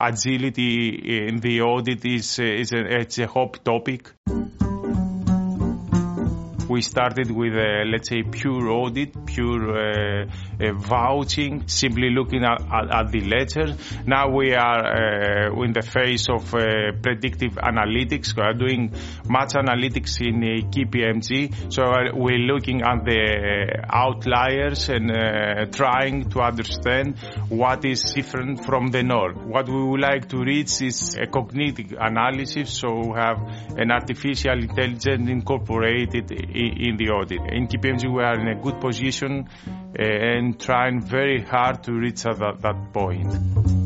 agility in the audit is, is a, it's a hot topic. We started with, a, let's say, pure audit, pure uh, uh, vouching, simply looking at, at, at, the ledger. Now we are uh, in the phase of uh, predictive analytics. We are doing much analytics in uh, KPMG. So we're looking at the outliers and uh, trying to understand what is different from the norm. What we would like to reach is a cognitive analysis, so we have an artificial intelligence incorporated in the audit. In KPMG, we are in a good position eh, and trying very hard to reach that, that point.